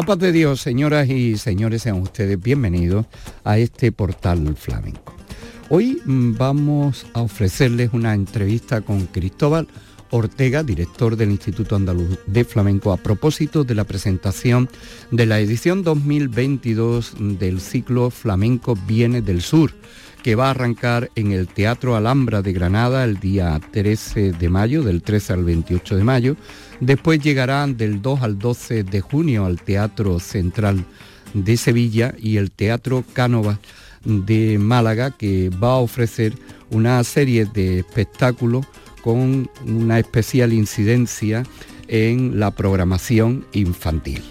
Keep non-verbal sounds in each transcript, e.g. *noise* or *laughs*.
La paz de Dios, señoras y señores, sean ustedes bienvenidos a este portal flamenco. Hoy mm, vamos a ofrecerles una entrevista con Cristóbal Ortega, director del Instituto Andaluz de Flamenco, a propósito de la presentación de la edición 2022 del ciclo Flamenco Viene del Sur, que va a arrancar en el Teatro Alhambra de Granada el día 13 de mayo, del 13 al 28 de mayo, Después llegarán del 2 al 12 de junio al Teatro Central de Sevilla y el Teatro Cánovas de Málaga, que va a ofrecer una serie de espectáculos con una especial incidencia en la programación infantil.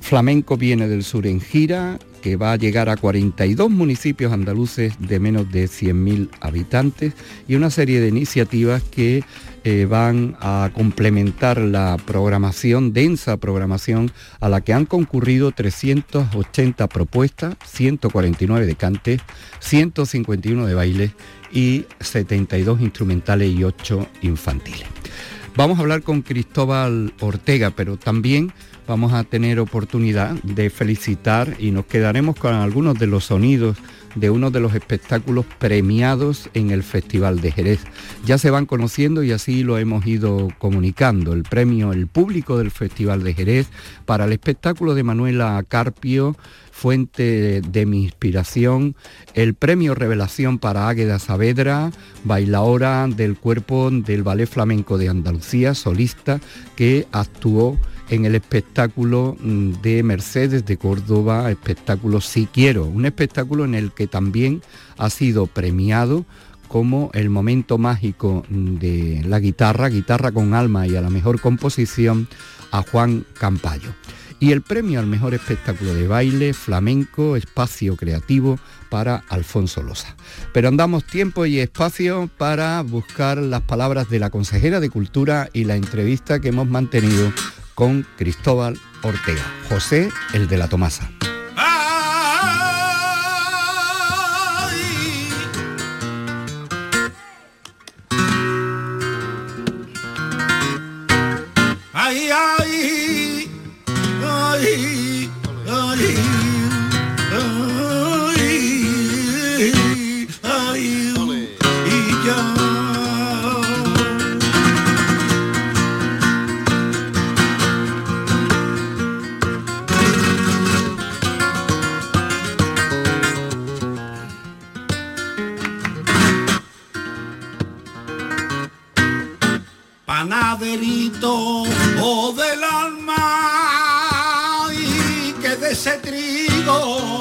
Flamenco viene del sur en gira, va a llegar a 42 municipios andaluces de menos de 100.000 habitantes y una serie de iniciativas que eh, van a complementar la programación, densa programación, a la que han concurrido 380 propuestas, 149 de cantes, 151 de baile y 72 instrumentales y 8 infantiles. Vamos a hablar con Cristóbal Ortega, pero también vamos a tener oportunidad de felicitar y nos quedaremos con algunos de los sonidos de uno de los espectáculos premiados en el Festival de Jerez. Ya se van conociendo y así lo hemos ido comunicando. El premio El Público del Festival de Jerez para el espectáculo de Manuela Carpio fuente de mi inspiración, el premio Revelación para Águeda Saavedra, bailaora del cuerpo del Ballet Flamenco de Andalucía, solista, que actuó en el espectáculo mm, de Mercedes de Córdoba, espectáculo Si Quiero, un espectáculo en el que también ha sido premiado como el momento mágico mm, de la guitarra, guitarra con alma y a la mejor composición a Juan Campayo. Y el premio al mejor espectáculo de baile, flamenco, espacio creativo para Alfonso Losa. Pero andamos tiempo y espacio para buscar las palabras de la consejera de Cultura y la entrevista que hemos mantenido con Cristóbal Ortega, José el de la Tomasa. Panaderito o del alma y que de ese trigo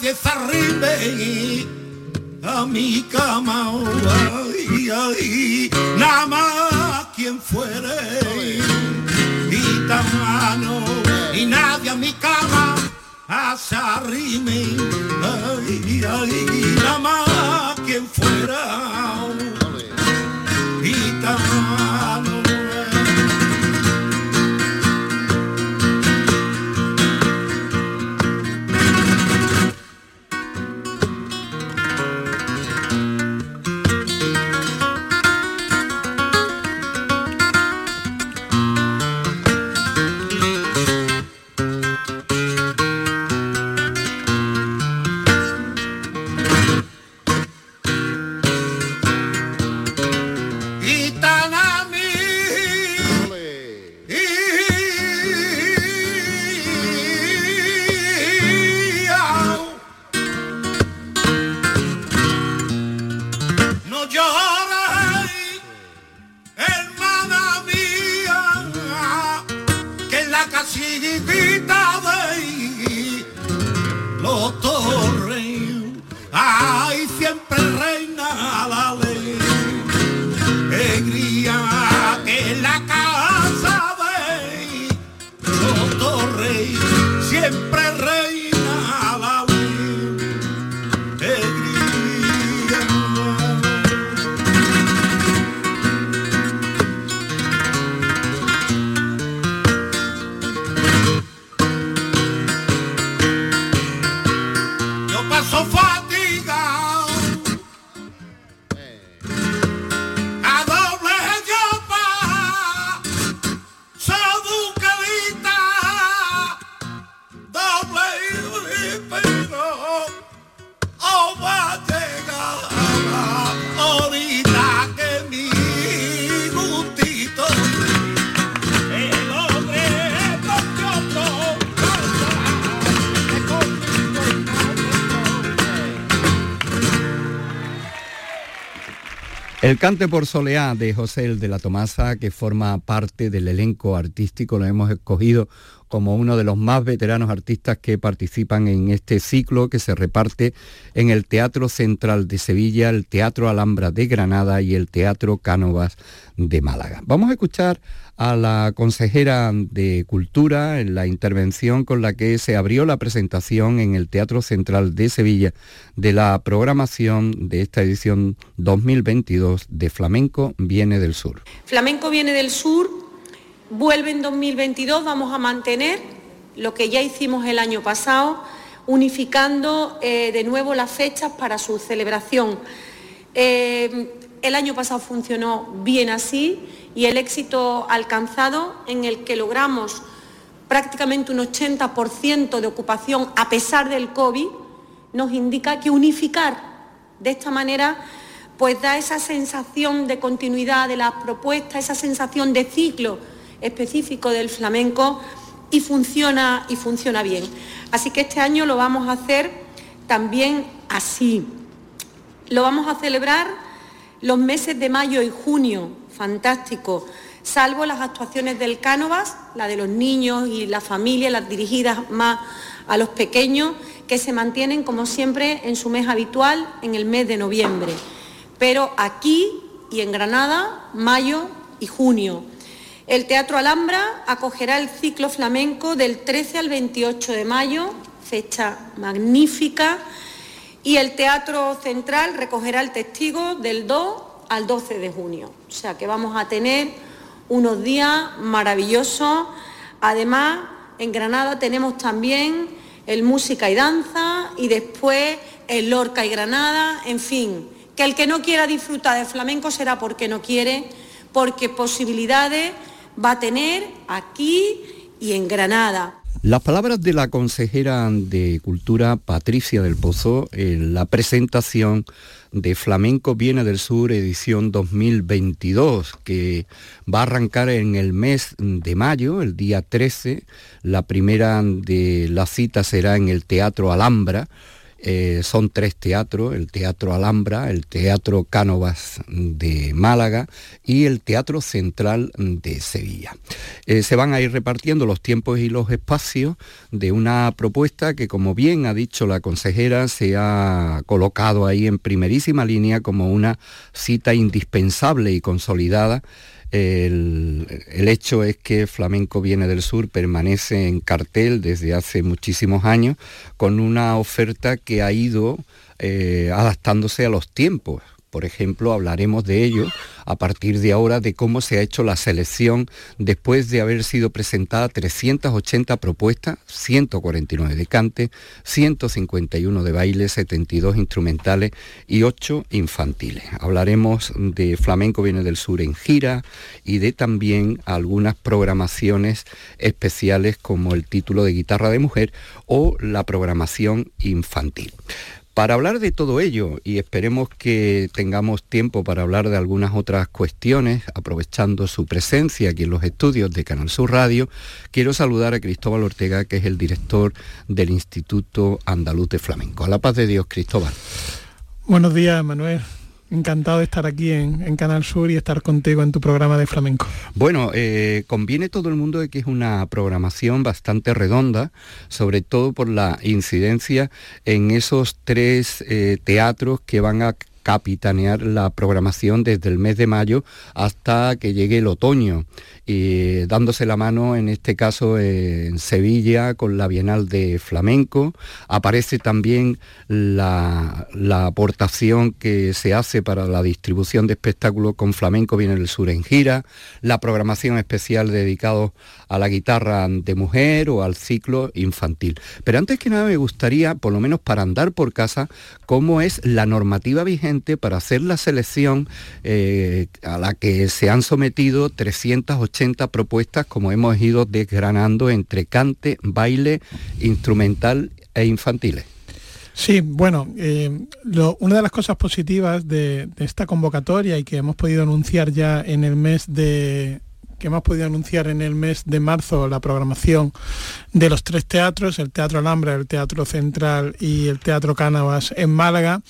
se arribe a mi cama, ay, ay, nada más quien fuere. Gitano y nadie a mi cama. Se arrime, ay, ay, nada más quien fuera El cante por soleá de José el de la Tomasa, que forma parte del elenco artístico, lo hemos escogido como uno de los más veteranos artistas que participan en este ciclo que se reparte en el Teatro Central de Sevilla, el Teatro Alhambra de Granada y el Teatro Cánovas de Málaga. Vamos a escuchar a la consejera de Cultura en la intervención con la que se abrió la presentación en el Teatro Central de Sevilla de la programación de esta edición 2022 de Flamenco Viene del Sur. Flamenco viene del sur, vuelve en 2022, vamos a mantener lo que ya hicimos el año pasado, unificando eh, de nuevo las fechas para su celebración. Eh, el año pasado funcionó bien así y el éxito alcanzado en el que logramos prácticamente un 80% de ocupación a pesar del COVID, nos indica que unificar de esta manera pues da esa sensación de continuidad de las propuestas, esa sensación de ciclo específico del flamenco y funciona, y funciona bien. Así que este año lo vamos a hacer también así. Lo vamos a celebrar los meses de mayo y junio, fantástico, salvo las actuaciones del Cánovas, la de los niños y la familia, las dirigidas más a los pequeños, que se mantienen como siempre en su mes habitual, en el mes de noviembre. Pero aquí y en Granada, mayo y junio. El Teatro Alhambra acogerá el ciclo flamenco del 13 al 28 de mayo, fecha magnífica, y el Teatro Central recogerá el testigo del 2 al 12 de junio. O sea que vamos a tener unos días maravillosos. Además, en Granada tenemos también el Música y Danza y después el Lorca y Granada, en fin, que el que no quiera disfrutar de flamenco será porque no quiere, porque posibilidades va a tener aquí y en Granada. Las palabras de la consejera de Cultura Patricia del Pozo en la presentación de Flamenco Viene del Sur edición 2022 que va a arrancar en el mes de mayo, el día 13. La primera de la cita será en el Teatro Alhambra Eh, son tres teatros, el Teatro Alhambra, el Teatro Cánovas de Málaga y el Teatro Central de Sevilla. Eh, se van a ir repartiendo los tiempos y los espacios de una propuesta que, como bien ha dicho la consejera, se ha colocado ahí en primerísima línea como una cita indispensable y consolidada el, hecho es que Flamenco Viene del Sur permanece en cartel desde hace muchísimos años con una oferta que ha ido eh, adaptándose a los tiempos. Por ejemplo, hablaremos de ello a partir de ahora, de cómo se ha hecho la selección después de haber sido presentada 380 propuestas, 149 de cante, 151 de baile, 72 instrumentales y 8 infantiles. Hablaremos de Flamenco Viene del Sur en gira y de también algunas programaciones especiales como el título de guitarra de mujer o la programación infantil. Para hablar de todo ello, y esperemos que tengamos tiempo para hablar de algunas otras cuestiones, aprovechando su presencia aquí en los estudios de Canal Sur Radio, quiero saludar a Cristóbal Ortega, que es el director del Instituto Andaluz de Flamenco. A la paz de Dios, Cristóbal. Buenos días, Manuel. Encantado de estar aquí en, Canal Sur y estar contigo en tu programa de flamenco. Bueno, eh, conviene todo el mundo de que es una programación bastante redonda, sobre todo por la incidencia en esos tres eh, teatros que van a capitanear la programación desde el mes de mayo hasta que llegue el otoño y dándose la mano en este caso en Sevilla con la Bienal de Flamenco. Aparece también la, aportación que se hace para la distribución de espectáculos con flamenco viene el sur en gira, la programación especial dedicado a la guitarra de mujer o al ciclo infantil. Pero antes que nada me gustaría, por lo menos para andar por casa, cómo es la normativa vigente para hacer la selección eh, a la que se han sometido 380 propuestas como hemos ido desgranando entre cante, baile, instrumental e infantiles. Sí, bueno, eh, una de las cosas positivas de, esta convocatoria y que hemos podido anunciar ya en el mes de, que hemos podido anunciar en el mes de marzo la programación de los tres teatros, el Teatro Alhambra, el Teatro Central y el Teatro Cánovas en Málaga,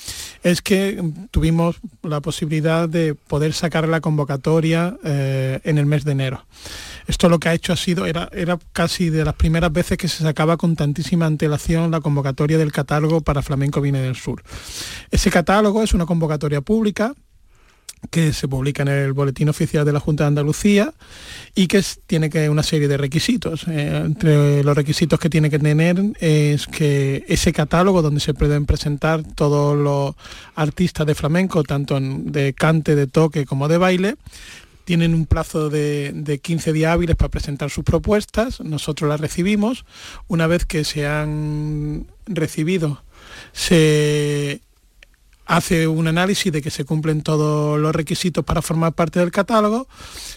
es que tuvimos la posibilidad de poder sacar la convocatoria eh, en el mes de enero. Esto lo que ha hecho ha sido, era, era casi de las primeras veces que se sacaba con tantísima antelación la convocatoria del catálogo para Flamenco Viene del Sur. Ese catálogo es una convocatoria pública que se publica en el Boletín Oficial de la Junta de Andalucía y que tiene que una serie de requisitos. Eh, entre los requisitos que tiene que tener es que ese catálogo donde se pueden presentar todos los artistas de flamenco, tanto de cante, de toque como de baile, tienen un plazo de, de, 15 días hábiles para presentar sus propuestas, nosotros las recibimos, una vez que se han recibido se hace un análisis de que se cumplen todos los requisitos para formar parte del catálogo,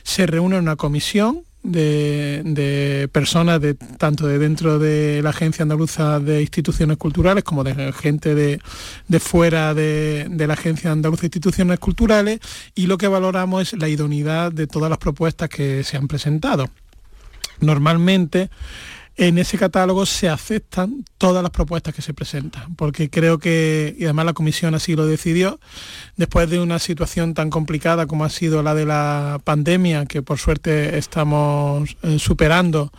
se reúne una comisión de, personas de, tanto de dentro de la Agencia Andaluza de Instituciones Culturales como de gente de, fuera de, de, la Agencia Andaluza de Instituciones Culturales y lo que valoramos es la idoneidad de todas las propuestas que se han presentado. Normalmente en ese catálogo se aceptan todas las propuestas que se presentan, porque creo que, y además la comisión así lo decidió, después de una situación tan complicada como ha sido la de la pandemia, que por suerte estamos eh, superando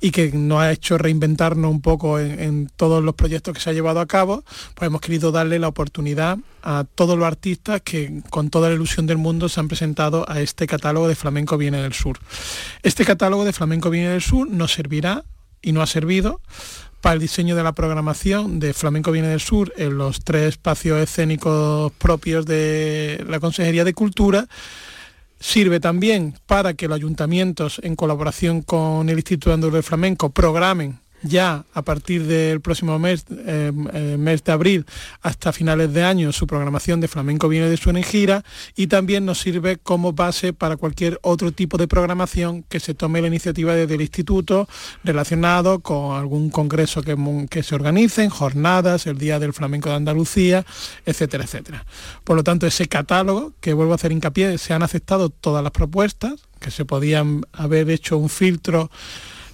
y que nos ha hecho reinventarnos un poco en, en, todos los proyectos que se ha llevado a cabo, pues hemos querido darle la oportunidad a todos los artistas que con toda la ilusión del mundo se han presentado a este catálogo de Flamenco Viene del Sur. Este catálogo de Flamenco Viene del Sur nos servirá y no ha servido para el diseño de la programación de Flamenco Viene del Sur en los tres espacios escénicos propios de la Consejería de Cultura. Sirve también para que los ayuntamientos, en colaboración con el Instituto Andaluz de Flamenco, programen ya a partir del próximo mes, eh, eh, mes de abril, hasta finales de año, su programación de Flamenco viene de su en gira y también nos sirve como base para cualquier otro tipo de programación que se tome la iniciativa desde el instituto relacionado con algún congreso que, que se organicen, jornadas, el Día del Flamenco de Andalucía, etcétera, etcétera. Por lo tanto, ese catálogo, que vuelvo a hacer hincapié, se han aceptado todas las propuestas, que se podían haber hecho un filtro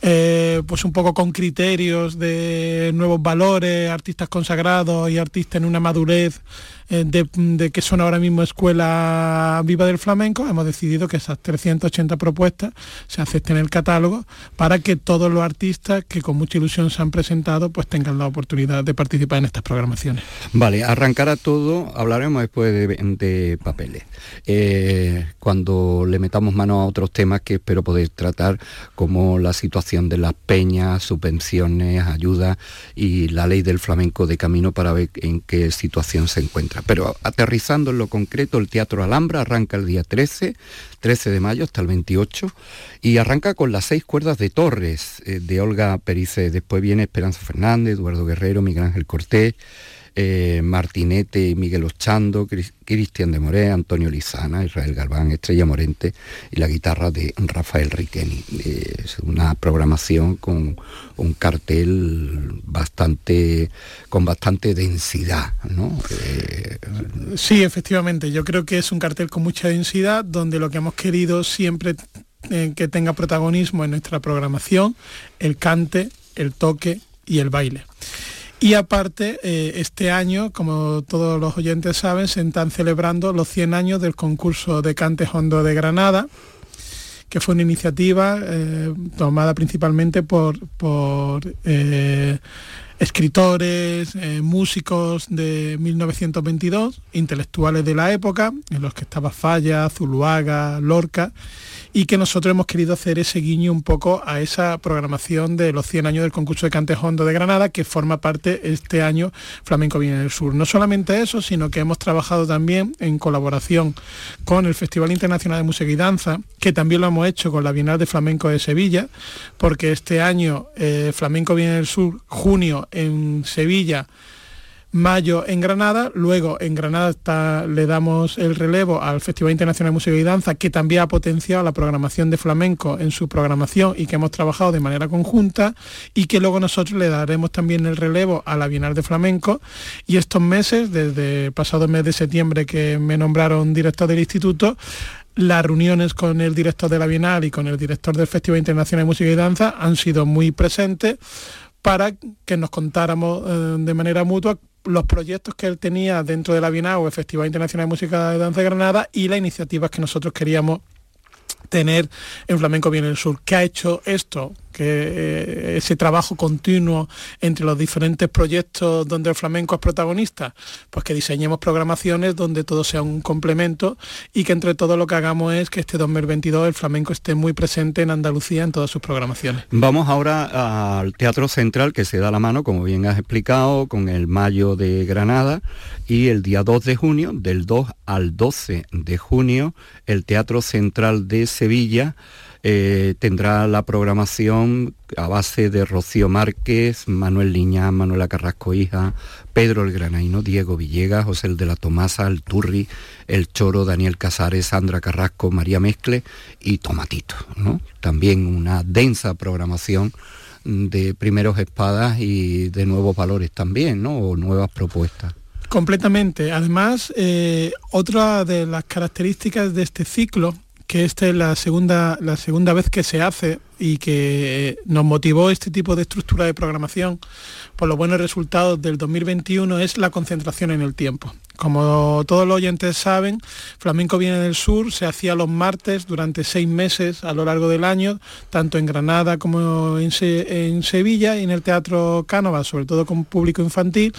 eh, pues un poco con criterios de nuevos valores, artistas consagrados y artistas en una madurez eh, de, que son ahora mismo Escuela Viva del Flamenco, hemos decidido que esas 380 propuestas se acepten en el catálogo para que todos los artistas que con mucha ilusión se han presentado pues tengan la oportunidad de participar en estas programaciones. Vale, arrancar a todo, hablaremos después de, papeles. Eh, cuando le metamos mano a otros temas que espero poder tratar, como la situación de las peñas, subvenciones, ayudas y la ley del flamenco de camino para ver en qué situación se encuentra. Pero aterrizando en lo concreto, el Teatro Alhambra arranca el día 13, 13 de mayo hasta el 28, y arranca con las seis cuerdas de Torres eh, de Olga Perice. Después viene Esperanza Fernández, Eduardo Guerrero, Miguel Ángel Cortés, eh, Martinete, Miguel Ochando, Cristian de Moré, Antonio Lizana, Israel Galván, Estrella Morente y la guitarra de Rafael Riqueni. es una programación con un cartel bastante con bastante densidad, ¿no? Eh, sí, efectivamente. Yo creo que es un cartel con mucha densidad donde lo que hemos querido siempre eh, que tenga protagonismo en nuestra programación, el cante, el toque y el baile. Y aparte, eh, este año, como todos los oyentes saben, se están celebrando los 100 años del concurso de Cante Hondo de Granada, que fue una iniciativa eh, tomada principalmente por, por eh, escritores, músicos de 1922, intelectuales de la época, en los que estaba Falla, Zuluaga, Lorca, y que nosotros hemos querido hacer ese guiño un poco a esa programación de los 100 años del concurso de Cante Hondo de Granada, que forma parte este año Flamenco Viene del Sur. No solamente eso, sino que hemos trabajado también en colaboración con el Festival Internacional de Música y Danza, que también lo hemos hecho con la Bienal de Flamenco de Sevilla, porque este año eh, Flamenco Viene del Sur, junio en Sevilla, mayo en Granada, luego en Granada le damos el relevo al Festival Internacional de Música y Danza, que también ha potenciado la programación de flamenco en su programación y que hemos trabajado de manera conjunta, y que luego nosotros le daremos también el relevo a la Bienal de Flamenco. Y estos meses, desde el pasado mes de septiembre que me nombraron director del instituto, las reuniones con el director de la Bienal y con el director del Festival Internacional de Música y Danza han sido muy presentes para que nos contáramos eh, de manera mutua los proyectos que él tenía dentro de la Bienal Festival Internacional de Música de Danza de Granada y las iniciativas que nosotros queríamos tener en Flamenco Viene el Sur. ¿Qué ha hecho esto? Que eh, ese trabajo continuo entre los diferentes proyectos donde el flamenco es protagonista, pues que diseñemos programaciones donde todo sea un complemento y que entre todo lo que hagamos es que este 2022 el flamenco esté muy presente en Andalucía en todas sus programaciones. Vamos ahora al Teatro Central que se da la mano, como bien has explicado, con el Mayo de Granada y el día 2 de junio, del 2 al 12 de junio, el Teatro Central de Sevilla eh, tendrá la programación a base de Rocío Márquez, Manuel Liñán, Manuela Carrasco Hija, Pedro el Granaino, Diego Villegas, José el de la Tomasa, el Turri, el Choro, Daniel Casares, Sandra Carrasco, María Mezcle y Tomatito. ¿no? También una densa programación de primeros espadas y de nuevos valores también, ¿no? o nuevas propuestas. Completamente. Además, eh, otra de las características de este ciclo que esta es la segunda, la segunda vez que se hace y que nos motivó este tipo de estructura de programación por los buenos resultados del 2021 es la concentración en el tiempo. Como todos los oyentes saben, Flamenco viene del sur, se hacía los martes durante seis meses a lo largo del año, tanto en Granada como en, en Sevilla y en el Teatro Cánovas, sobre todo con público infantil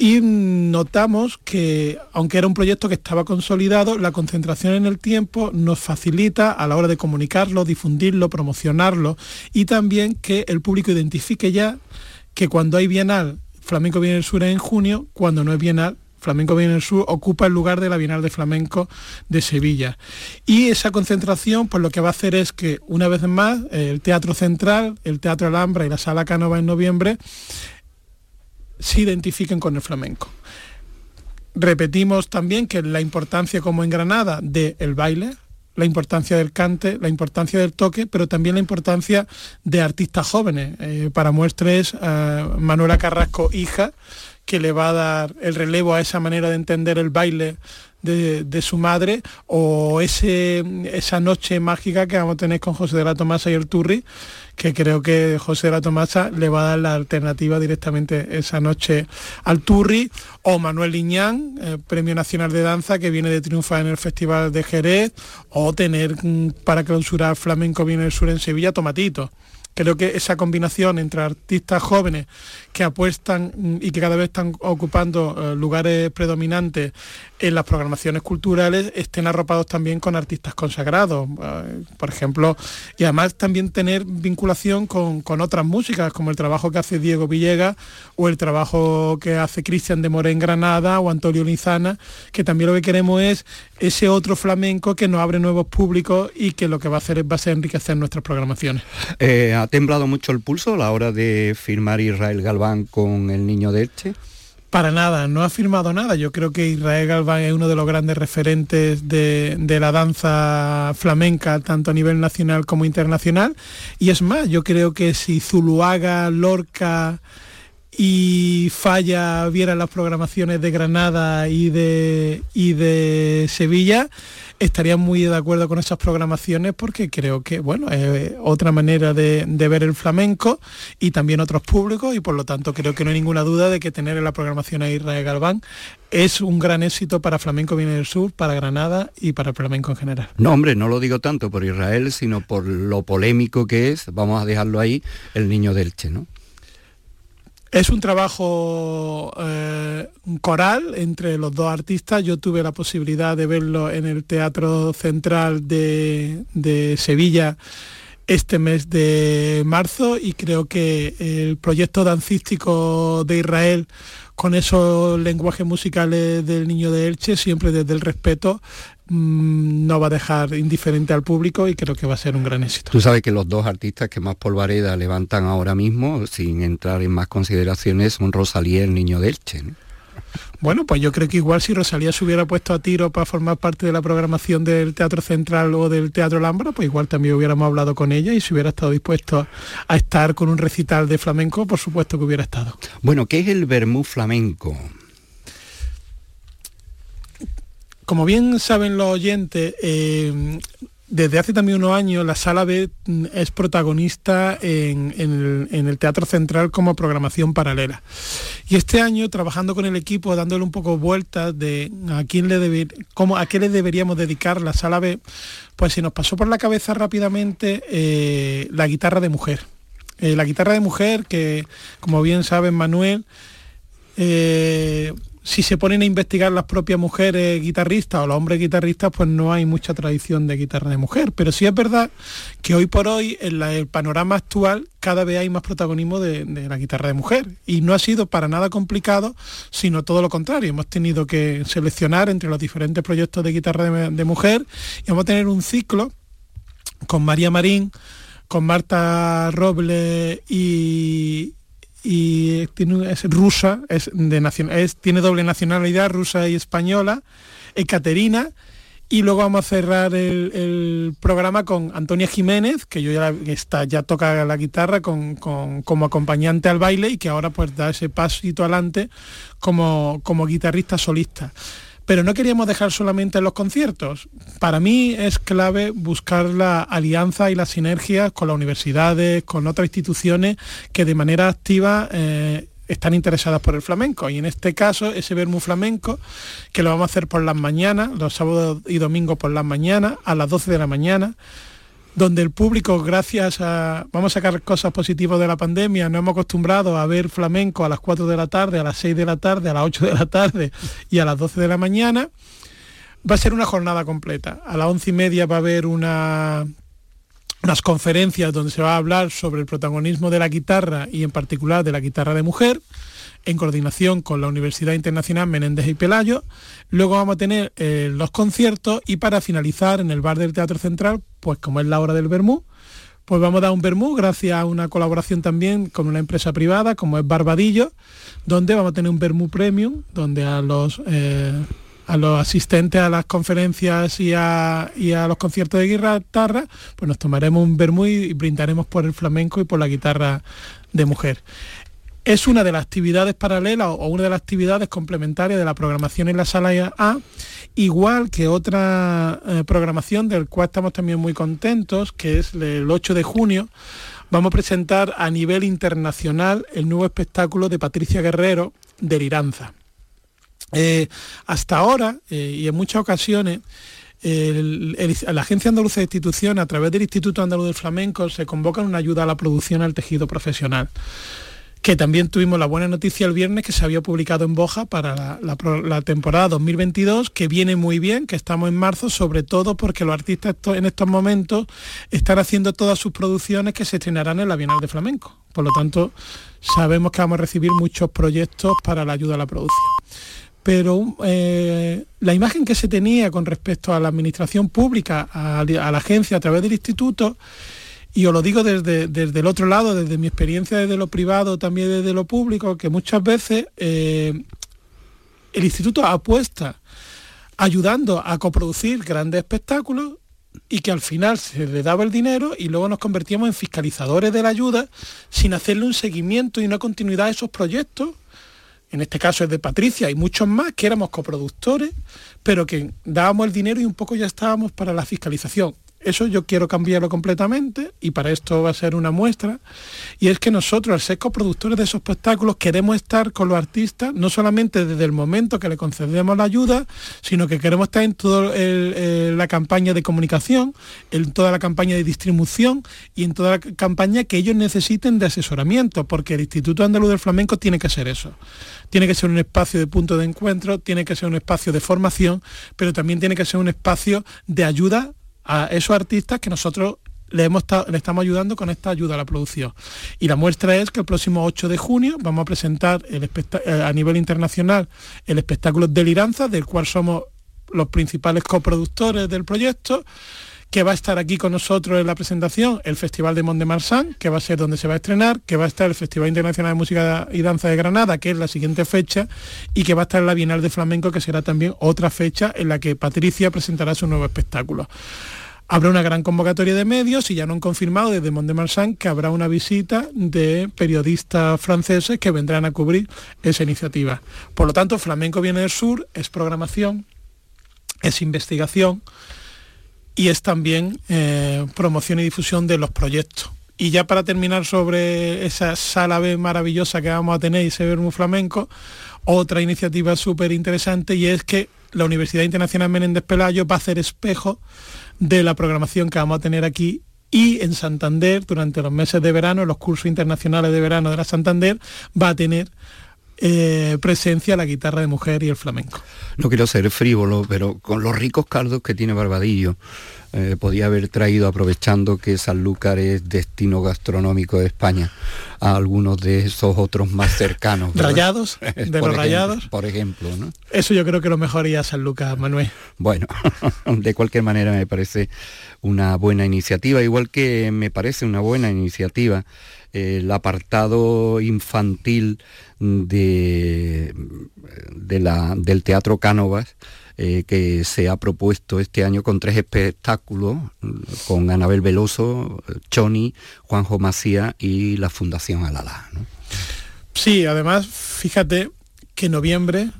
y notamos que, aunque era un proyecto que estaba consolidado, la concentración en el tiempo nos facilita a la hora de comunicarlo, difundirlo, promocionarlo y también que el público identifique ya que cuando hay Bienal, Flamenco viene del Sur es en junio, cuando no es Bienal, Flamenco Viene del Sur ocupa el lugar de la Bienal de Flamenco de Sevilla. Y esa concentración, pues lo que va a hacer es que una vez más el Teatro Central, el Teatro Alhambra y la Sala Canova en noviembre se identifiquen con el flamenco. Repetimos también que la importancia como en Granada del baile, la importancia del cante, la importancia del toque, pero también la importancia de artistas jóvenes. Eh, para muestres, Manuela Carrasco, hija, que le va a dar el relevo a esa manera de entender el baile de, su madre o ese, esa noche mágica que vamos a tener con José de la Tomasa y el Turri, que creo que José la Tomasa le va a dar la alternativa directamente esa noche al Turri, o Manuel Liñán, eh, Premio Nacional de Danza, que viene de triunfar en el Festival de Jerez, o tener mm, para clausurar Flamenco Viene del Sur en Sevilla, Tomatito. Creo que esa combinación entre artistas jóvenes que apuestan y que cada vez están ocupando eh, lugares predominantes en las programaciones culturales estén arropados también con artistas consagrados, eh, por ejemplo, y además también tener vinculación con, otras músicas, como el trabajo que hace Diego Villegas o el trabajo que hace Cristian de Morén Granada o Antonio Lizana, que también lo que queremos es ese otro flamenco que nos abre nuevos públicos y que lo que va a hacer es, va a ser enriquecer nuestras programaciones. Eh, ¿Ha temblado mucho el pulso a la hora de firmar Israel Galván con el niño de Elche? Para nada, no ha firmado nada. Yo creo que Israel Galván es uno de los grandes referentes de, la danza flamenca, tanto a nivel nacional como internacional. Y es más, yo creo que si Zuluaga, Lorca y Falla vieran las programaciones de Granada y de, y de Sevilla, estaría muy de acuerdo con esas programaciones porque creo que, bueno, es otra manera de, ver el flamenco y también otros públicos y por lo tanto creo que no hay ninguna duda de que tener en la programación a Israel Galván es un gran éxito para Flamenco Viene del Sur, para Granada y para el flamenco en general. No, hombre, no lo digo tanto por Israel, sino por lo polémico que es, vamos a dejarlo ahí, el niño del Che, ¿no? Es un trabajo eh, coral entre los dos artistas. Yo tuve la posibilidad de verlo en el Teatro Central de, Sevilla este mes de marzo y creo que el proyecto dancístico de Israel con esos lenguajes musicales del niño de Elche, siempre desde el respeto, mm, no va a dejar indiferente al público y creo que va a ser un gran éxito. Tú sabes que los dos artistas que más polvareda levantan ahora mismo, sin entrar en más consideraciones, son Rosalía y el niño de Elche. Bueno, pues yo creo que igual si Rosalía se hubiera puesto a tiro para formar parte de la programación del Teatro Central o del Teatro Alhambra, pues igual también hubiéramos hablado con ella y si hubiera estado dispuesto a estar con un recital de flamenco, por supuesto que hubiera estado. Bueno, ¿qué es el vermú flamenco? Como bien saben los oyentes, eh, desde hace también unos años la Sala B mm, es protagonista en, el, Teatro Central como programación paralela. Y este año, trabajando con el equipo, dándole un poco vueltas de a quién le cómo, a qué le deberíamos dedicar la Sala B, pues se nos pasó por la cabeza rápidamente eh, la guitarra de mujer. Eh, la guitarra de mujer que, como bien saben Manuel, si se ponen a investigar las propias mujeres guitarristas o los hombres guitarristas, pues no hay mucha tradición de guitarra de mujer. Pero sí es verdad que hoy por hoy, en el panorama actual, cada vez hay más protagonismo de, la guitarra de mujer. Y no ha sido para nada complicado, sino todo lo contrario. Hemos tenido que seleccionar entre los diferentes proyectos de guitarra de, de mujer y vamos a tener un ciclo con María Marín, con Marta Roble y, y tiene, es rusa, es de es, tiene doble nacionalidad, rusa y española, Ekaterina, y luego vamos a cerrar el, programa con Antonia Jiménez, que yo ya está, ya toca la guitarra con, como acompañante al baile y que ahora pues da ese pasito adelante como, como guitarrista solista pero no queríamos dejar solamente en los conciertos. Para mí es clave buscar la alianza y las sinergias con las universidades, con otras instituciones que de manera activa eh, están interesadas por el flamenco. Y en este caso, ese vermú flamenco, que lo vamos a hacer por las mañanas, los sábados y domingos por las mañanas, a las 12 de la mañana, donde el público, gracias a, vamos a sacar cosas positivas de la pandemia, no hemos acostumbrado a ver flamenco a las 4 de la tarde, a las 6 de la tarde, a las 8 de la tarde y a las 12 de la mañana. Va a ser una jornada completa. A las 11 y media va a haber una, unas conferencias donde se va a hablar sobre el protagonismo de la guitarra y en particular de la guitarra de mujer en coordinación con la Universidad Internacional Menéndez y Pelayo. Luego vamos a tener eh, los conciertos y para finalizar en el bar del Teatro Central, pues como es la hora del Bermú, pues vamos a dar un Bermú gracias a una colaboración también con una empresa privada como es Barbadillo, donde vamos a tener un Bermú Premium, donde a los... Eh, a los asistentes a las conferencias y a, y a los conciertos de guitarra, pues nos tomaremos un vermú y brindaremos por el flamenco y por la guitarra de mujer. Es una de las actividades paralelas o una de las actividades complementarias de la programación en la sala A, igual que otra eh, programación del cual estamos también muy contentos, que es el 8 de junio. Vamos a presentar a nivel internacional el nuevo espectáculo de Patricia Guerrero, Deliranza. Eh, hasta ahora, eh, y en muchas ocasiones, la Agencia Andaluza de Instituciones, a través del Instituto Andaluz del Flamenco, se convoca una ayuda a la producción al tejido profesional que también tuvimos la buena noticia el viernes que se había publicado en Boja para la, temporada 2022, que viene muy bien, que estamos en marzo, sobre todo porque los artistas en estos momentos están haciendo todas sus producciones que se estrenarán en la Bienal de Flamenco. Por lo tanto, sabemos que vamos a recibir muchos proyectos para la ayuda a la producción. Pero eh, la imagen que se tenía con respecto a la administración pública, a la agencia a través del instituto, y os lo digo desde, desde el otro lado, desde mi experiencia desde lo privado, también desde lo público, que muchas veces eh, el instituto apuesta ayudando a coproducir grandes espectáculos y que al final se le daba el dinero y luego nos convertíamos en fiscalizadores de la ayuda sin hacerle un seguimiento y una continuidad a esos proyectos. En este caso es de Patricia y muchos más que éramos coproductores, pero que dábamos el dinero y un poco ya estábamos para la fiscalización. Eso yo quiero cambiarlo completamente y para esto va a ser una muestra. Y es que nosotros, al ser coproductores de esos espectáculos, queremos estar con los artistas, no solamente desde el momento que le concedemos la ayuda, sino que queremos estar en toda la campaña de comunicación, en toda la campaña de distribución y en toda la campaña que ellos necesiten de asesoramiento, porque el Instituto Andaluz del Flamenco tiene que ser eso. Tiene que ser un espacio de punto de encuentro, tiene que ser un espacio de formación, pero también tiene que ser un espacio de ayuda a esos artistas que nosotros le, hemos le estamos ayudando con esta ayuda a la producción. Y la muestra es que el próximo 8 de junio vamos a presentar eh, a nivel internacional el espectáculo Deliranza, del cual somos los principales coproductores del proyecto, que va a estar aquí con nosotros en la presentación el Festival de Mont de Marsan, que va a ser donde se va a estrenar, que va a estar el Festival Internacional de Música y Danza de Granada, que es la siguiente fecha, y que va a estar la Bienal de Flamenco, que será también otra fecha en la que Patricia presentará su nuevo espectáculo. Habrá una gran convocatoria de medios y ya no han confirmado desde Mont de Marsan que habrá una visita de periodistas franceses que vendrán a cubrir esa iniciativa. Por lo tanto, Flamenco viene del sur, es programación, es investigación y es también eh, promoción y difusión de los proyectos. Y ya para terminar sobre esa sala B maravillosa que vamos a tener y se flamenco, otra iniciativa súper interesante y es que la Universidad Internacional Menéndez Pelayo va a hacer espejo de la programación que vamos a tener aquí y en Santander durante los meses de verano, los cursos internacionales de verano de la Santander, va a tener eh, presencia la guitarra de mujer y el flamenco. No quiero ser frívolo, pero con los ricos caldos que tiene Barbadillo, eh, podía haber traído, aprovechando que Sanlúcar es destino gastronómico de España, a algunos de esos otros más cercanos. ¿Rayados? *laughs* ¿De los rayados? Por ejemplo, ¿no? Eso yo creo que lo mejor iría a Sanlúcar, Manuel. Bueno, *laughs* de cualquier manera me parece una buena iniciativa, igual que me parece una buena iniciativa el apartado infantil de, de la, del Teatro Cánovas, eh, que se ha propuesto este año con tres espectáculos, con Anabel Veloso, Choni, Juanjo Macía y la Fundación Alala. Sí, además, fíjate que noviembre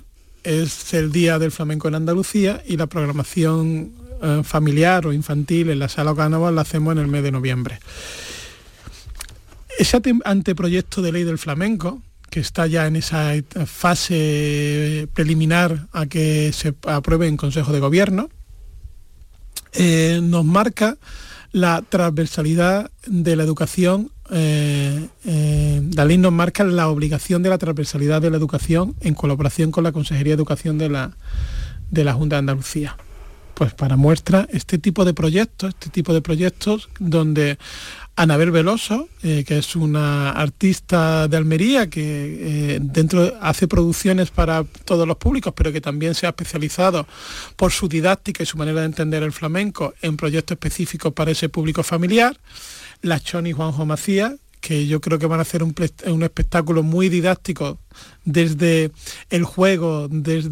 es el Día del Flamenco en Andalucía y la programación eh, familiar o infantil en la Sala Cánovas la hacemos en el mes de noviembre. Ese anteproyecto de ley del flamenco, que está ya en esa fase preliminar a que se apruebe en Consejo de Gobierno, eh, nos marca la transversalidad de la educación, eh, eh, la ley nos marca la obligación de la transversalidad de la educación en colaboración con la Consejería de Educación de la, de la Junta de Andalucía. Pues para muestra este tipo de proyectos, este tipo de proyectos donde Anabel Veloso, eh, que es una artista de Almería que eh, dentro hace producciones para todos los públicos, pero que también se ha especializado por su didáctica y su manera de entender el flamenco en proyectos específicos para ese público familiar. La Choni Juanjo Macías, que yo creo que van a hacer un, espectáculo muy didáctico desde el juego, desde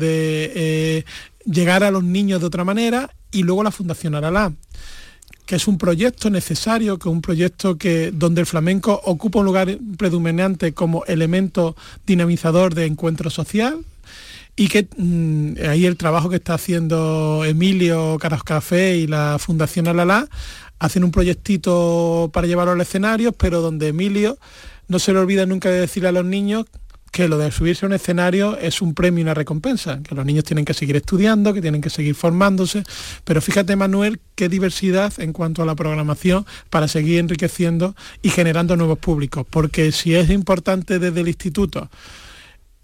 eh, llegar a los niños de otra manera, y luego la Fundación Aralá que es un proyecto necesario, que es un proyecto que, donde el flamenco ocupa un lugar predominante como elemento dinamizador de encuentro social, y que mm, ahí el trabajo que está haciendo Emilio Caras Café y la Fundación Alalá hacen un proyectito para llevarlo al escenario, pero donde Emilio no se le olvida nunca de decirle a los niños que lo de subirse a un escenario es un premio y una recompensa, que los niños tienen que seguir estudiando, que tienen que seguir formándose, pero fíjate Manuel qué diversidad en cuanto a la programación para seguir enriqueciendo y generando nuevos públicos, porque si es importante desde el instituto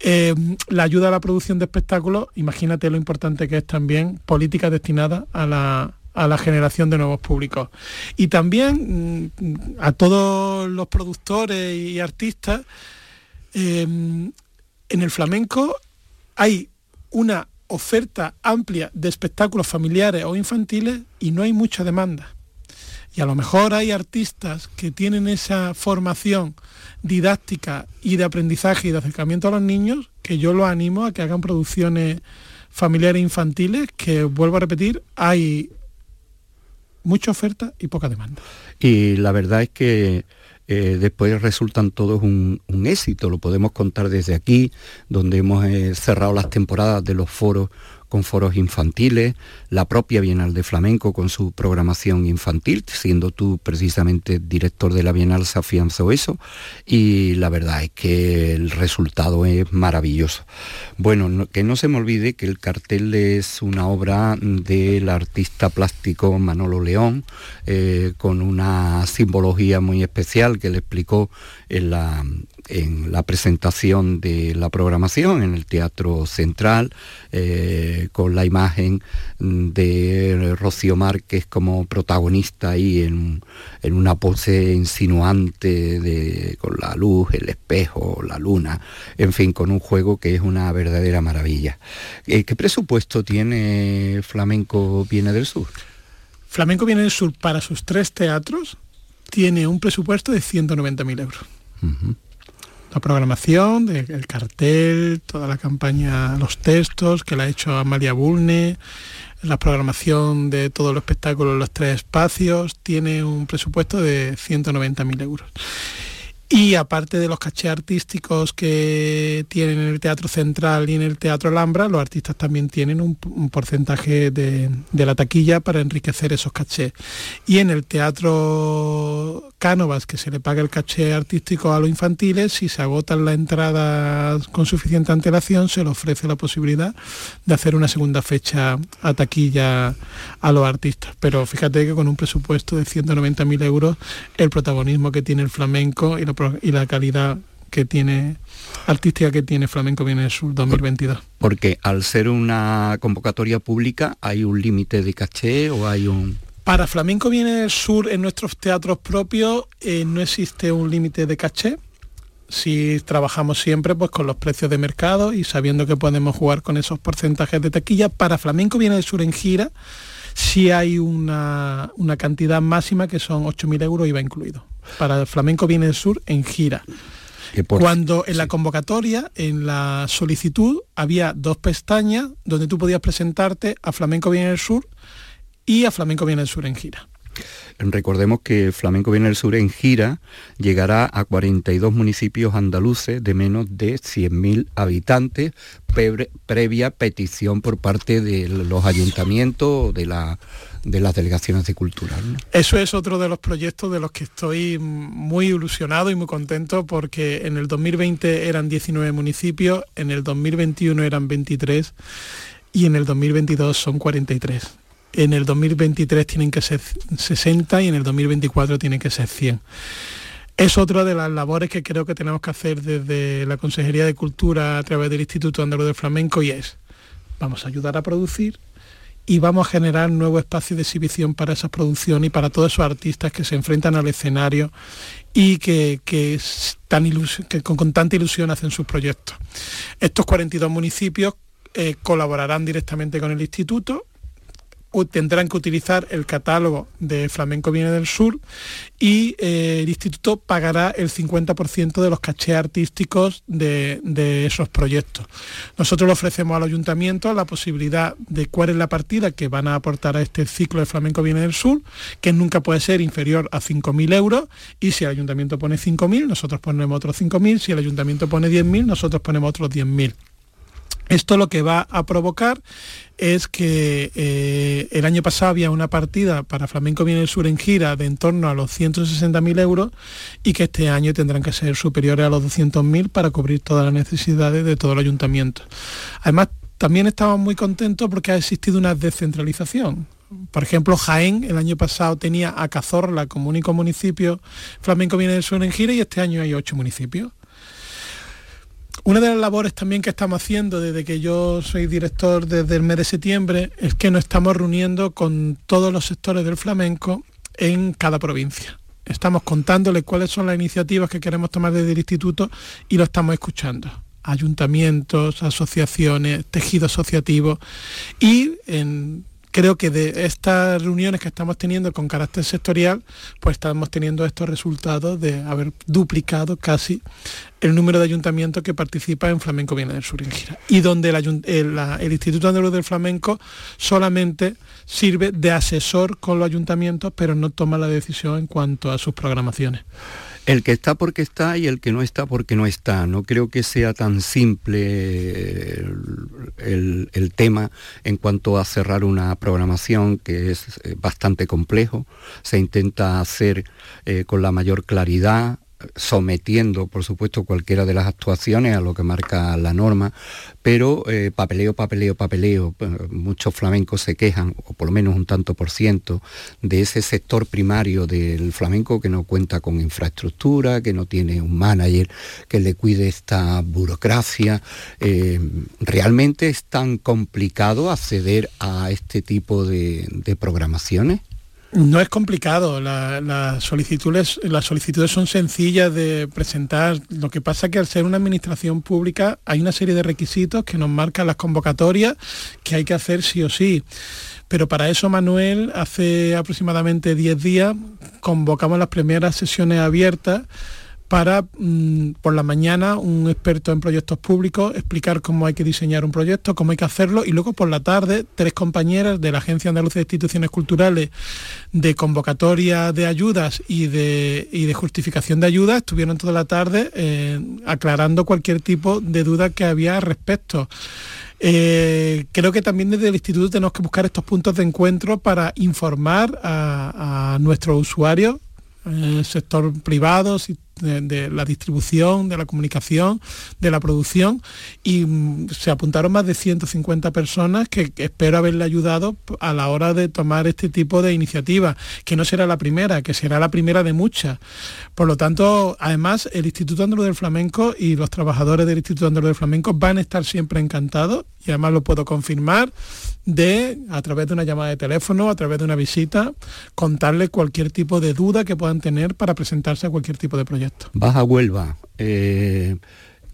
eh, la ayuda a la producción de espectáculos, imagínate lo importante que es también política destinada a la, generación de nuevos públicos. Y también mm, a todos los productores y artistas, Em, en el flamenco hay una oferta amplia de espectáculos familiares o infantiles y no hay mucha demanda. Y a lo mejor hay artistas que tienen esa formación didáctica y de aprendizaje y de acercamiento a los niños, que yo los animo a que hagan producciones familiares e infantiles, que vuelvo a repetir, hay mucha oferta y poca demanda. Y la verdad es que eh, después resultan todos un, éxito. Lo podemos contar desde aquí, donde hemos eh, cerrado las temporadas de los foros con foros infantiles, la propia Bienal de Flamenco con su programación infantil, siendo tú precisamente director de la Bienal se afianzó eso y la verdad es que el resultado es maravilloso. Bueno, que no se me olvide que el cartel es una obra del artista plástico Manolo León, eh, con una simbología muy especial que le explicó en la, en la presentación de la programación en el Teatro Central, eh, con la imagen de Rocío Márquez como protagonista ahí en, una pose insinuante de, con la luz, el espejo, la luna, en fin, con un juego que es una verdadera maravilla. Eh, ¿Qué presupuesto tiene Flamenco Viene del Sur? Flamenco Viene del Sur para sus tres teatros tiene un presupuesto de 190.000 euros la programación, el cartel, toda la campaña, los textos que la ha hecho Amalia Bulne, la programación de todo el espectáculo en los tres espacios, tiene un presupuesto de 190.000 euros. Y aparte de los cachés artísticos que tienen en el Teatro Central y en el Teatro Alhambra, los artistas también tienen un, porcentaje de, la taquilla para enriquecer esos cachés. Y en el Teatro Cánovas, que se le paga el caché artístico a los infantiles, si se agotan la entrada con suficiente antelación, se le ofrece la posibilidad de hacer una segunda fecha a taquilla a los artistas. Pero fíjate que con un presupuesto de 190.000 euros, el protagonismo que tiene el flamenco y la y la calidad que tiene artística que tiene Flamenco Viene del Sur 2022. Porque al ser una convocatoria pública hay un límite de caché o hay un... Para Flamenco Viene del Sur en nuestros teatros propios eh, no existe un límite de caché. Si trabajamos siempre pues con los precios de mercado y sabiendo que podemos jugar con esos porcentajes de taquilla, para Flamenco Viene del Sur en gira sí hay una, una cantidad máxima que son 8.000 euros IVA incluido para el Flamenco Viene del Sur en gira. Cuando en la convocatoria, en la solicitud, había dos pestañas donde tú podías presentarte a Flamenco Viene del Sur y a Flamenco Viene del Sur en gira. Recordemos que Flamenco Viene del Sur en gira llegará a 42 municipios andaluces de menos de 100.000 habitantes, previa petición por parte de los ayuntamientos de la de las delegaciones de cultura. Eso es otro de los proyectos de los que estoy muy ilusionado y muy contento porque en el 2020 eran 19 municipios, en el 2021 eran 23 y en el 2022 son 43. En el 2023 tienen que ser 60 y en el 2024 tienen que ser 100. Es otra de las labores que creo que tenemos que hacer desde la Consejería de Cultura a través del Instituto Andaluz del Flamenco y es, vamos a ayudar a producir, y vamos a generar nuevo espacio de exhibición para esa producción y para todos esos artistas que se enfrentan al escenario y que, con, tanta ilusión hacen sus proyectos. Estos 42 municipios eh, colaborarán directamente con el instituto tendrán que utilizar el catálogo de Flamenco Viene del Sur y eh, el instituto pagará el 50% de los cachés artísticos de, esos proyectos. Nosotros le ofrecemos al ayuntamiento la posibilidad de cuál es la partida que van a aportar a este ciclo de Flamenco Viene del Sur, que nunca puede ser inferior a 5.000 euros y si el ayuntamiento pone 5.000, nosotros ponemos otros 5.000, si el ayuntamiento pone 10.000, nosotros ponemos otros 10.000. Esto lo que va a provocar es que eh, el año pasado había una partida para Flamenco Viene el Sur en gira de en torno a los 160.000 euros y que este año tendrán que ser superiores a los 200.000 para cubrir todas las necesidades de todo el ayuntamiento. Además, también estamos muy contentos porque ha existido una descentralización. Por ejemplo, Jaén el año pasado tenía a Cazorla como único municipio Flamenco Viene del Sur en gira y este año hay ocho municipios. Una de las labores también que estamos haciendo desde que yo soy director desde el mes de septiembre es que nos estamos reuniendo con todos los sectores del flamenco en cada provincia. Estamos contándoles cuáles son las iniciativas que queremos tomar desde el instituto y lo estamos escuchando. Ayuntamientos, asociaciones, tejido asociativo y en creo que de estas reuniones que estamos teniendo con carácter sectorial, pues estamos teniendo estos resultados de haber duplicado casi el número de ayuntamientos que participa en Flamenco Viene del Sur en gira. Y donde el, Instituto Andaluz del Flamenco solamente sirve de asesor con los ayuntamientos, pero no toma la decisión en cuanto a sus programaciones. El que está porque está y el que no está porque no está. No creo que sea tan simple el, tema en cuanto a cerrar una programación que es eh, bastante complejo. Se intenta hacer eh, con la mayor claridad, sometiendo, por supuesto, cualquiera de las actuaciones a lo que marca la norma, pero eh, papeleo, papeleo, papeleo, pues, muchos flamencos se quejan, o por lo menos un tanto por ciento, de ese sector primario del flamenco que no cuenta con infraestructura, que no tiene un manager que le cuide esta burocracia. Eh, ¿Realmente es tan complicado acceder a este tipo de programaciones? No es complicado, las, solicitudes, las solicitudes son sencillas de presentar. Lo que pasa es que al ser una administración pública hay una serie de requisitos que nos marcan las convocatorias que hay que hacer sí o sí. Pero para eso, Manuel, hace aproximadamente 10 días convocamos las primeras sesiones abiertas para mm, por la mañana un experto en proyectos públicos explicar cómo hay que diseñar un proyecto, cómo hay que hacerlo y luego por la tarde tres compañeras de la Agencia Andaluza de Instituciones Culturales de convocatoria de ayudas y de, de justificación de ayudas estuvieron toda la tarde eh, aclarando cualquier tipo de duda que había al respecto. Eh, creo que también desde el instituto tenemos que buscar estos puntos de encuentro para informar a, nuestros usuarios el sector privado, de, la distribución, de la comunicación, de la producción y mm, se apuntaron más de 150 personas que, espero haberle ayudado a la hora de tomar este tipo de iniciativas, que no será la primera, que será la primera de muchas. Por lo tanto, además, el Instituto Andaluz del Flamenco y los trabajadores del Instituto Andaluz del Flamenco van a estar siempre encantados y además lo puedo confirmar de, a través de una llamada de teléfono, a través de una visita, contarles cualquier tipo de duda que puedan tener para presentarse a cualquier tipo de proyecto. Vas a Huelva. Eh,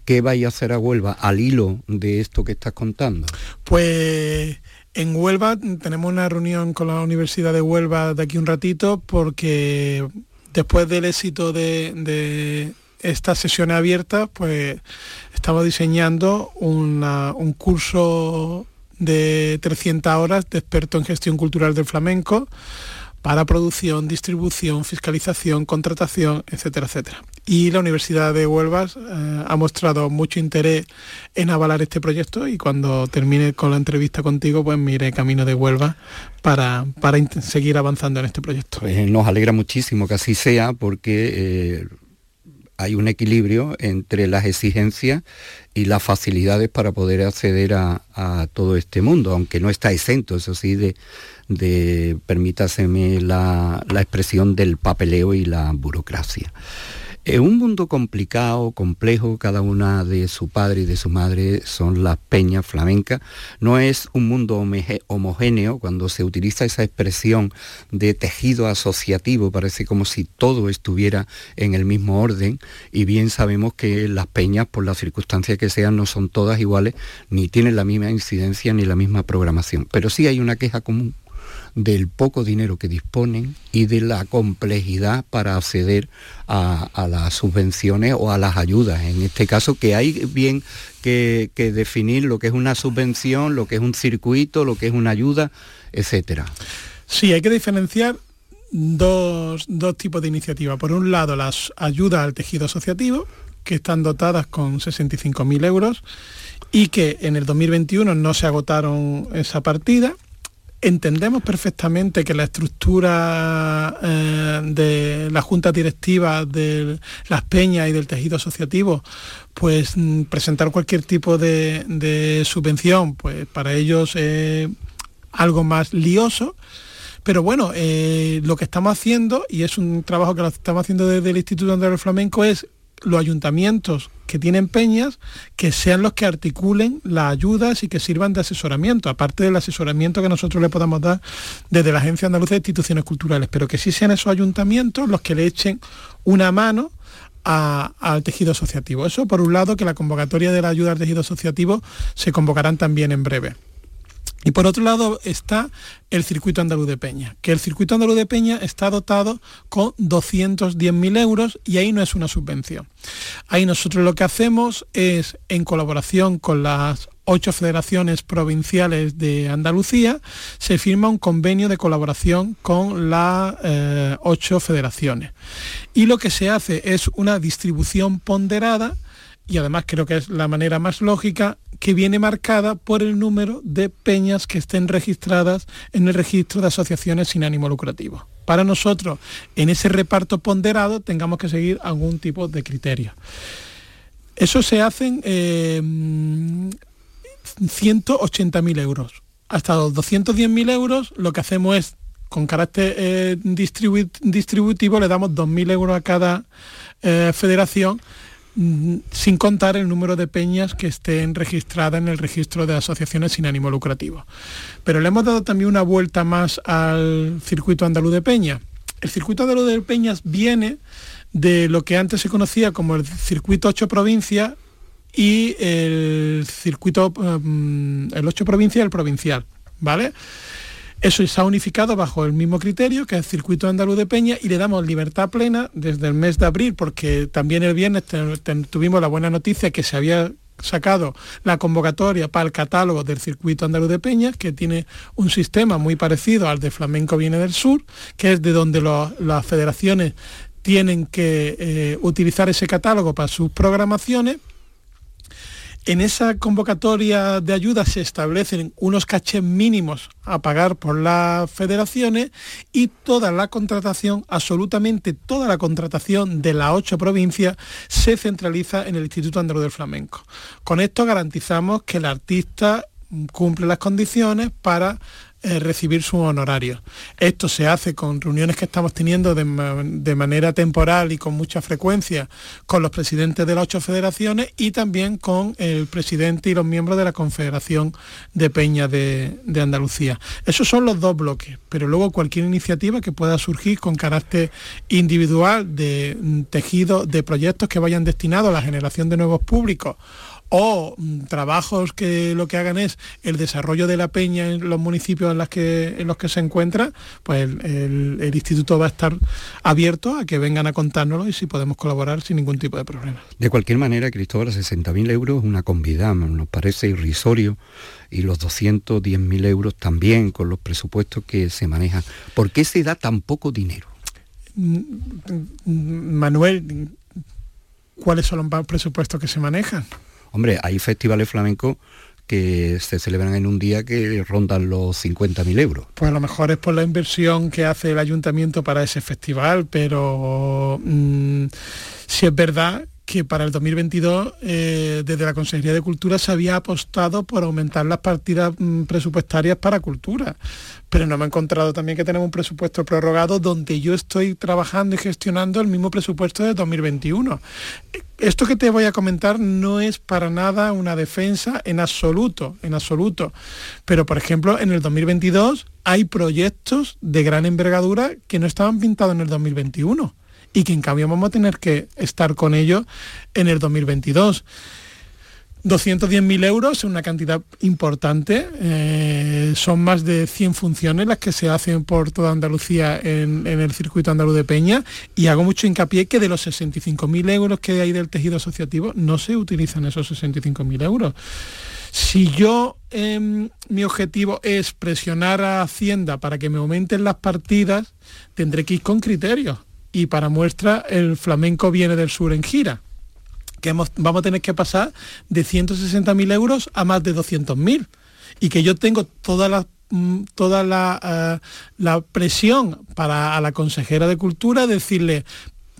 ¿Qué vais a hacer a Huelva al hilo de esto que estás contando? Pues en Huelva tenemos una reunión con la Universidad de Huelva de aquí un ratito porque después del éxito de, de estas sesiones abiertas, pues estamos diseñando un curso de 300 horas de experto en gestión cultural del flamenco para producción, distribución, fiscalización, contratación, etcétera, etcétera. Y la Universidad de Huelva eh, ha mostrado mucho interés en avalar este proyecto y cuando termine con la entrevista contigo, pues mire camino de Huelva para, para seguir avanzando en este proyecto. Pues nos alegra muchísimo que así sea porque eh, hay un equilibrio entre las exigencias y las facilidades para poder acceder a, todo este mundo, aunque no está exento, eso sí, de, de permítaseme la, la expresión del papeleo y la burocracia. En un mundo complicado, complejo, cada una de su padre y de su madre son las peñas flamencas. No es un mundo homogéneo cuando se utiliza esa expresión de tejido asociativo, parece como si todo estuviera en el mismo orden y bien sabemos que las peñas, por las circunstancias que sean, no son todas iguales, ni tienen la misma incidencia ni la misma programación. Pero sí hay una queja común del poco dinero que disponen y de la complejidad para acceder a, las subvenciones o a las ayudas. En este caso, que hay bien que, definir lo que es una subvención, lo que es un circuito, lo que es una ayuda, etcétera. Sí, hay que diferenciar dos, dos tipos de iniciativas. Por un lado, las ayudas al tejido asociativo, que están dotadas con 65.000 euros y que en el 2021 no se agotaron esa partida. Entendemos perfectamente que la estructura eh, de la junta directiva de las peñas y del tejido asociativo, pues mm, presentar cualquier tipo de, subvención, pues para ellos es algo más lioso. Pero bueno, eh, lo que estamos haciendo, y es un trabajo que estamos haciendo desde el Instituto Andrés Flamenco, es los ayuntamientos que tienen peñas que sean los que articulen las ayudas y que sirvan de asesoramiento, aparte del asesoramiento que nosotros le podamos dar desde la Agencia Andaluza de Instituciones Culturales, pero que sí sean esos ayuntamientos los que le echen una mano al tejido asociativo. Eso por un lado, que la convocatoria de la ayuda al tejido asociativo se convocarán también en breve. Y por otro lado está el circuito andaluz de Peña, que el circuito andaluz de Peña está dotado con 210.000 euros y ahí no es una subvención. Ahí nosotros lo que hacemos es, en colaboración con las ocho federaciones provinciales de Andalucía, se firma un convenio de colaboración con las eh, ocho federaciones. Y lo que se hace es una distribución ponderada y además creo que es la manera más lógica, que viene marcada por el número de peñas que estén registradas en el registro de asociaciones sin ánimo lucrativo. Para nosotros, en ese reparto ponderado, tengamos que seguir algún tipo de criterio. Eso se hacen eh, 180.000 euros. Hasta los 210.000 euros lo que hacemos es, con carácter eh, distributivo, le damos 2.000 euros a cada eh, federación sin contar el número de peñas que estén registradas en el registro de asociaciones sin ánimo lucrativo. Pero le hemos dado también una vuelta más al circuito andaluz de peña. El circuito andaluz de peñas viene de lo que antes se conocía como el circuito 8 provincias y el circuito mm, el 8 provincias y el provincial, ¿vale? Eso se ha unificado bajo el mismo criterio, que el circuito andaluz de Peña, y le damos libertad plena desde el mes de abril, porque también el viernes tuvimos la buena noticia que se había sacado la convocatoria para el catálogo del circuito andaluz de Peña, que tiene un sistema muy parecido al de Flamenco Viene del Sur, que es de donde las federaciones tienen que eh, utilizar ese catálogo para sus programaciones en esa convocatoria de ayuda se establecen unos cachés mínimos a pagar por las federaciones y toda la contratación, absolutamente toda la contratación de las ocho provincias se centraliza en el Instituto Andaluz del Flamenco. Con esto garantizamos que el artista cumple las condiciones para recibir su honorario. Esto se hace con reuniones que estamos teniendo de, manera temporal y con mucha frecuencia con los presidentes de las ocho federaciones y también con el presidente y los miembros de la Confederación de Peña de, de Andalucía. Esos son los dos bloques, pero luego cualquier iniciativa que pueda surgir con carácter individual de mm, tejido de proyectos que vayan destinados a la generación de nuevos públicos o mm, trabajos que lo que hagan es el desarrollo de la peña en los municipios en, que, en los que se encuentra, pues el, instituto va a estar abierto a que vengan a contárnoslo y si podemos colaborar sin ningún tipo de problema. De cualquier manera, Cristóbal, 60.000 euros es una convidad, nos parece irrisorio y los 210.000 euros también con los presupuestos que se manejan. ¿Por qué se da tan poco dinero? Mm, mm, Manuel, ¿cuáles son los presupuestos que se manejan? Hombre, hay festivales flamencos que se celebran en un día que rondan los 50.000 euros. Pues a lo mejor es por la inversión que hace el ayuntamiento para ese festival, pero mm, si es verdad que para el 2022 eh, desde la Consejería de Cultura se había apostado por aumentar las partidas mm, presupuestarias para cultura, pero no me he encontrado también que tenemos un presupuesto prorrogado donde yo estoy trabajando y gestionando el mismo presupuesto de 2021. Esto que te voy a comentar no es para nada una defensa en absoluto, en absoluto. Pero, por ejemplo, en el 2022 hay proyectos de gran envergadura que no estaban pintados en el 2021 y que en cambio vamos a tener que estar con ellos en el 2022. 210.000 euros es una cantidad importante, eh, son más de 100 funciones las que se hacen por toda Andalucía en, el circuito andaluz de Peña y hago mucho hincapié que de los 65.000 euros que hay del tejido asociativo no se utilizan esos 65.000 euros. Si yo, em, mi objetivo es presionar a Hacienda para que me aumenten las partidas, tendré que ir con criterios. Y para muestra, el flamenco viene del sur en gira que vamos a tener que pasar de 160.000 euros a más de 200.000 y que yo tengo toda la mm, eh, la, presión para a la consejera de Cultura decirle,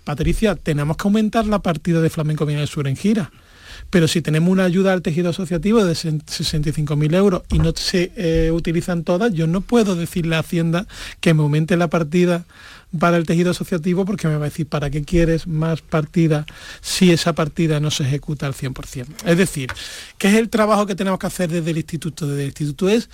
Patricia, tenemos que aumentar la partida de Flamenco Viene del Sur en gira. Pero si tenemos una ayuda al tejido asociativo de 65.000 euros y no se eh, utilizan todas, yo no puedo decirle a Hacienda que me aumente la partida para el tejido asociativo porque me va a decir, ¿para qué quieres más partida si esa partida no se ejecuta al 100%? Es decir, ¿qué es el trabajo que tenemos que hacer desde el instituto? Desde el instituto es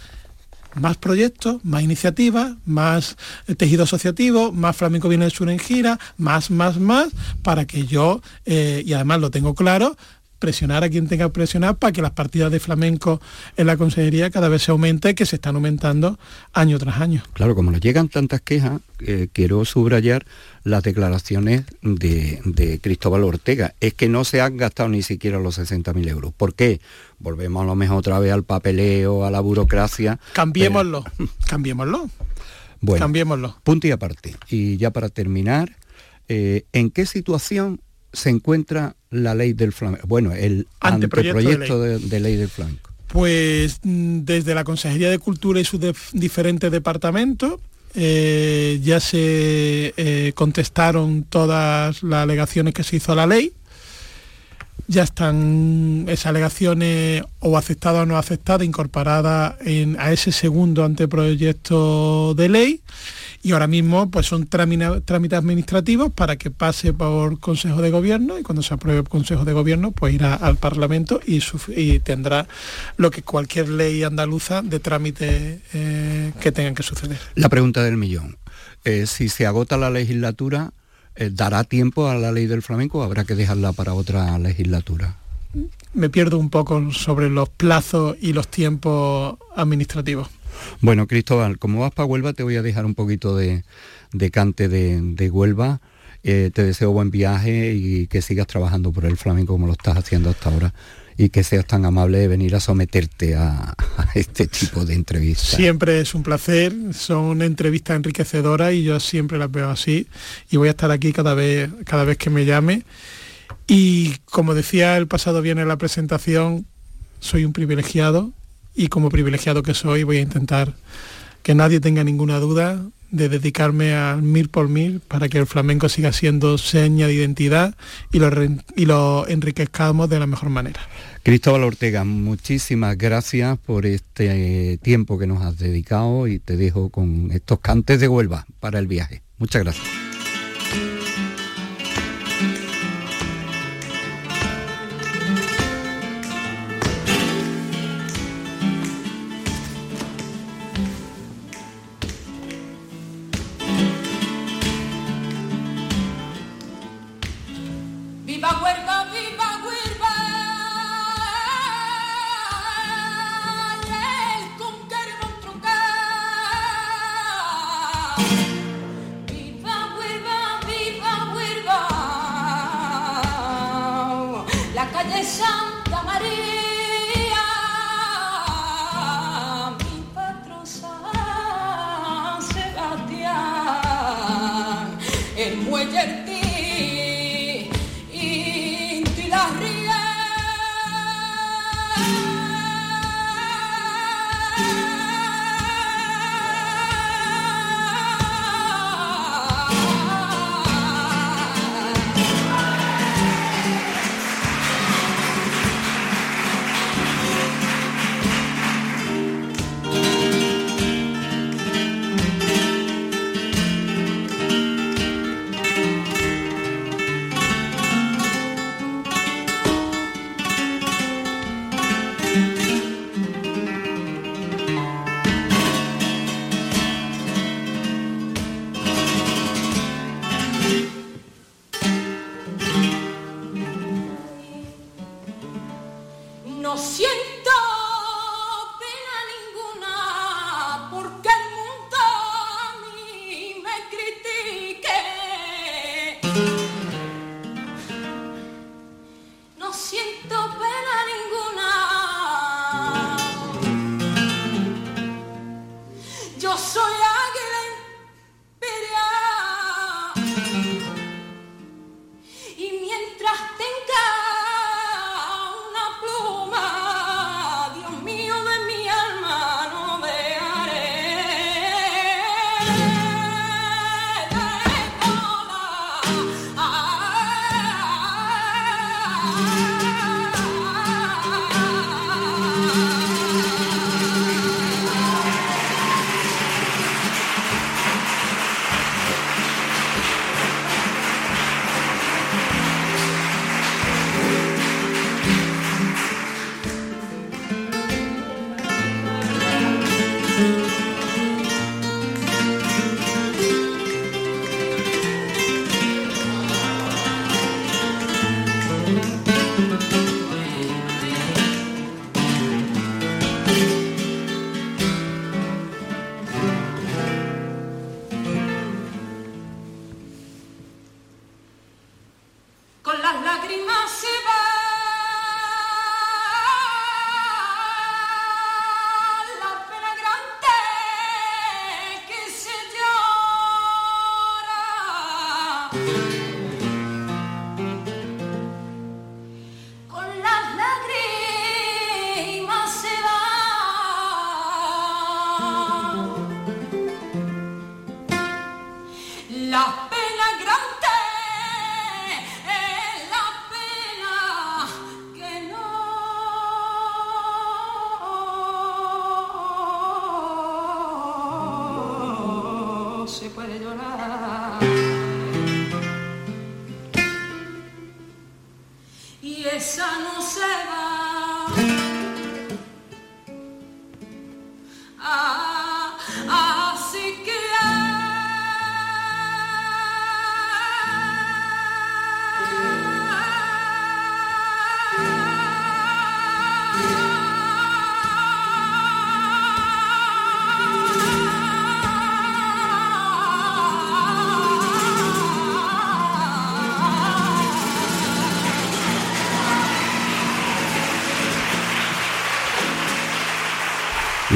más proyectos, más iniciativas, más tejido asociativo, más flamenco viene del sur en gira, más, más, más, para que yo, eh, y además lo tengo claro, presionar a quien tenga que presionar para que las partidas de flamenco en la consejería cada vez se aumente, que se están aumentando año tras año. Claro, como nos llegan tantas quejas, eh, quiero subrayar las declaraciones de, Cristóbal Ortega. Es que no se han gastado ni siquiera los 60.000 euros. ¿Por qué? Volvemos a lo mejor otra vez al papeleo, a la burocracia. Cambiémoslo, *laughs* cambiémoslo. Bueno, cambiémoslo. Punto y aparte. Y ya para terminar, eh, ¿en qué situación se encuentra la ley del flamenco? Bueno, el anteproyecto, de, ley. del flamenco. Pues mm, desde la Consejería de Cultura y sus diferentes departamentos eh, ya se eh, contestaron todas las alegaciones que se hizo a la ley. Ya están esas alegaciones o aceptadas o no aceptadas, incorporadas a ese segundo anteproyecto de ley y ahora mismo pues son trámites administrativos para que pase por Consejo de Gobierno y cuando se apruebe el Consejo de Gobierno pues irá al Parlamento y, tendrá lo que cualquier ley andaluza de trámite eh, que tengan que suceder. La pregunta del millón. Eh, si se agota la legislatura, eh, ¿dará tiempo a la ley del flamenco o habrá que dejarla para otra legislatura? Me pierdo un poco sobre los plazos y los tiempos administrativos. Bueno, Cristóbal, como vas para Huelva, te voy a dejar un poquito de, cante de, Huelva. Eh, te deseo buen viaje y que sigas trabajando por el flamenco como lo estás haciendo hasta ahora y que seas tan amable de venir a someterte a, este tipo de entrevistas. Siempre es un placer, son entrevistas enriquecedoras y yo siempre las veo así y voy a estar aquí cada vez, cada vez que me llame. Y como decía el pasado viernes la presentación, soy un privilegiado y como privilegiado que soy voy a intentar que nadie tenga ninguna duda de dedicarme al mil por mil para que el flamenco siga siendo seña de identidad y lo, y lo enriquezcamos de la mejor manera. Cristóbal Ortega, muchísimas gracias por este tiempo que nos has dedicado y te dejo con estos cantes de Huelva para el viaje. Muchas gracias.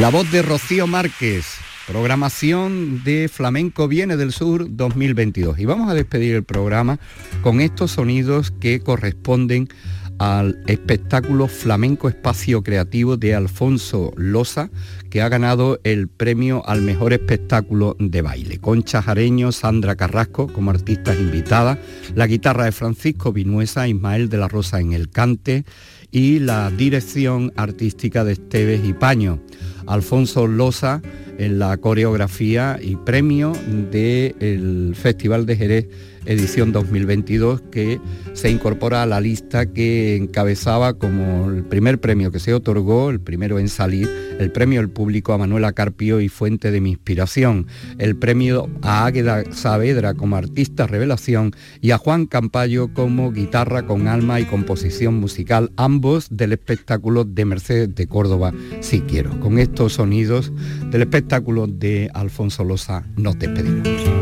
La voz de Rocío Márquez, programación de Flamenco Viene del Sur 2022. Y vamos a despedir el programa con estos sonidos que corresponden al espectáculo Flamenco Espacio Creativo de Alfonso Loza, que ha ganado el premio al mejor espectáculo de baile. Concha Jareño, Sandra Carrasco como artistas invitadas, la guitarra de Francisco Vinuesa, Ismael de la Rosa en el cante y la dirección artística de Esteves y Paño. Alfonso Loza en la coreografía y premio del Festival de Jerez edición 2022 que se incorpora a la lista que encabezaba como el primer premio que se otorgó, el primero en salir, el premio del público a Manuela Carpio y fuente de mi inspiración, el premio a Águeda Saavedra como artista revelación y a Juan Campayo como guitarra con alma y composición musical, ambos del espectáculo de Mercedes de Córdoba, si quiero. Con estos sonidos del espectáculo de Alfonso Loza nos despedimos.